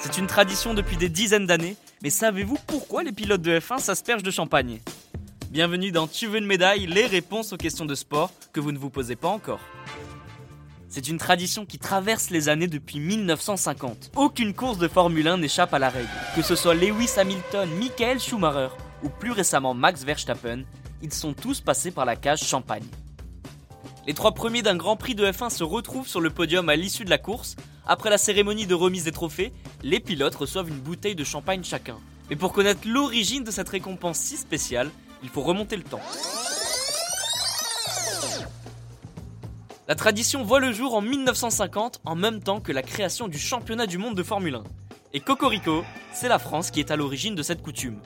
C'est une tradition depuis des dizaines d'années, mais savez-vous pourquoi les pilotes de F1 s'aspergent de champagne? Bienvenue dans Tu veux une médaille, les réponses aux questions de sport que vous ne vous posez pas encore. C'est une tradition qui traverse les années depuis 1950. Aucune course de Formule 1 n'échappe à la règle. Que ce soit Lewis Hamilton, Michael Schumacher ou plus récemment Max Verstappen, ils sont tous passés par la cage champagne. Les trois premiers d'un Grand Prix de F1 se retrouvent sur le podium à l'issue de la course. Après la cérémonie de remise des trophées, les pilotes reçoivent une bouteille de champagne chacun. Mais pour connaître l'origine de cette récompense si spéciale, il faut remonter le temps. La tradition voit le jour en 1950 en même temps que la création du championnat du monde de Formule 1. Et Cocorico, c'est la France qui est à l'origine de cette coutume.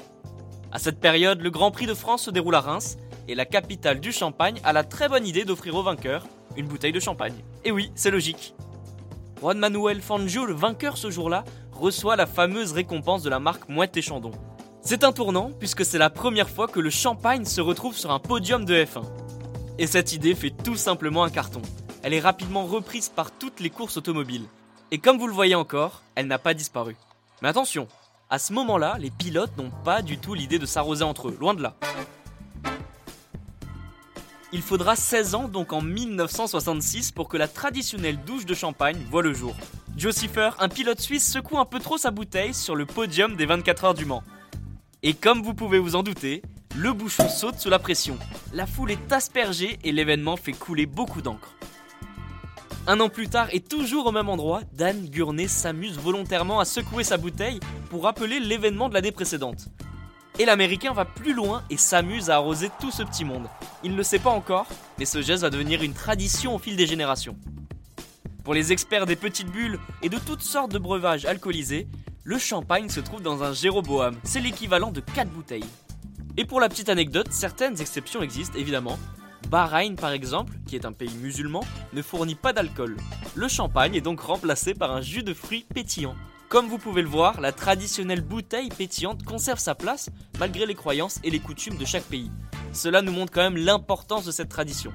À cette période, le Grand Prix de France se déroule à Reims et la capitale du Champagne a la très bonne idée d'offrir au vainqueur une bouteille de champagne. Et oui, c'est logique. Juan Manuel Fangio, le vainqueur ce jour-là, reçoit la fameuse récompense de la marque Moët et Chandon. C'est un tournant puisque c'est la première fois que le champagne se retrouve sur un podium de F1. Et cette idée fait tout simplement un carton. Elle est rapidement reprise par toutes les courses automobiles. Et comme vous le voyez encore, elle n'a pas disparu. Mais attention, à ce moment-là, les pilotes n'ont pas du tout l'idée de s'arroser entre eux, loin de là. Il faudra 16 ans, donc en 1966, pour que la traditionnelle douche de champagne voit le jour. Joe un pilote suisse, secoue un peu trop sa bouteille sur le podium des 24 heures du Mans. Et comme vous pouvez vous en douter, le bouchon saute sous la pression. La foule est aspergée et l'événement fait couler beaucoup d'encre. Un an plus tard et toujours au même endroit, Dan Gurney s'amuse volontairement à secouer sa bouteille pour rappeler l'événement de l'année précédente. Et l'américain va plus loin et s'amuse à arroser tout ce petit monde. Il ne le sait pas encore, mais ce geste va devenir une tradition au fil des générations. Pour les experts des petites bulles et de toutes sortes de breuvages alcoolisés, le champagne se trouve dans un Jéroboam, c'est l'équivalent de 4 bouteilles. Et pour la petite anecdote, certaines exceptions existent évidemment. Bahreïn par exemple, qui est un pays musulman, ne fournit pas d'alcool. Le champagne est donc remplacé par un jus de fruits pétillant. Comme vous pouvez le voir, la traditionnelle bouteille pétillante conserve sa place malgré les croyances et les coutumes de chaque pays. Cela nous montre quand même l'importance de cette tradition.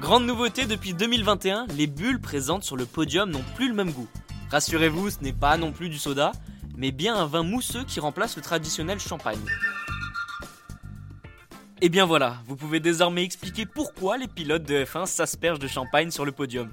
Grande nouveauté depuis 2021, les bulles présentes sur le podium n'ont plus le même goût. Rassurez-vous, ce n'est pas non plus du soda, mais bien un vin mousseux qui remplace le traditionnel champagne. Et bien voilà, vous pouvez désormais expliquer pourquoi les pilotes de F1 s'aspergent de champagne sur le podium.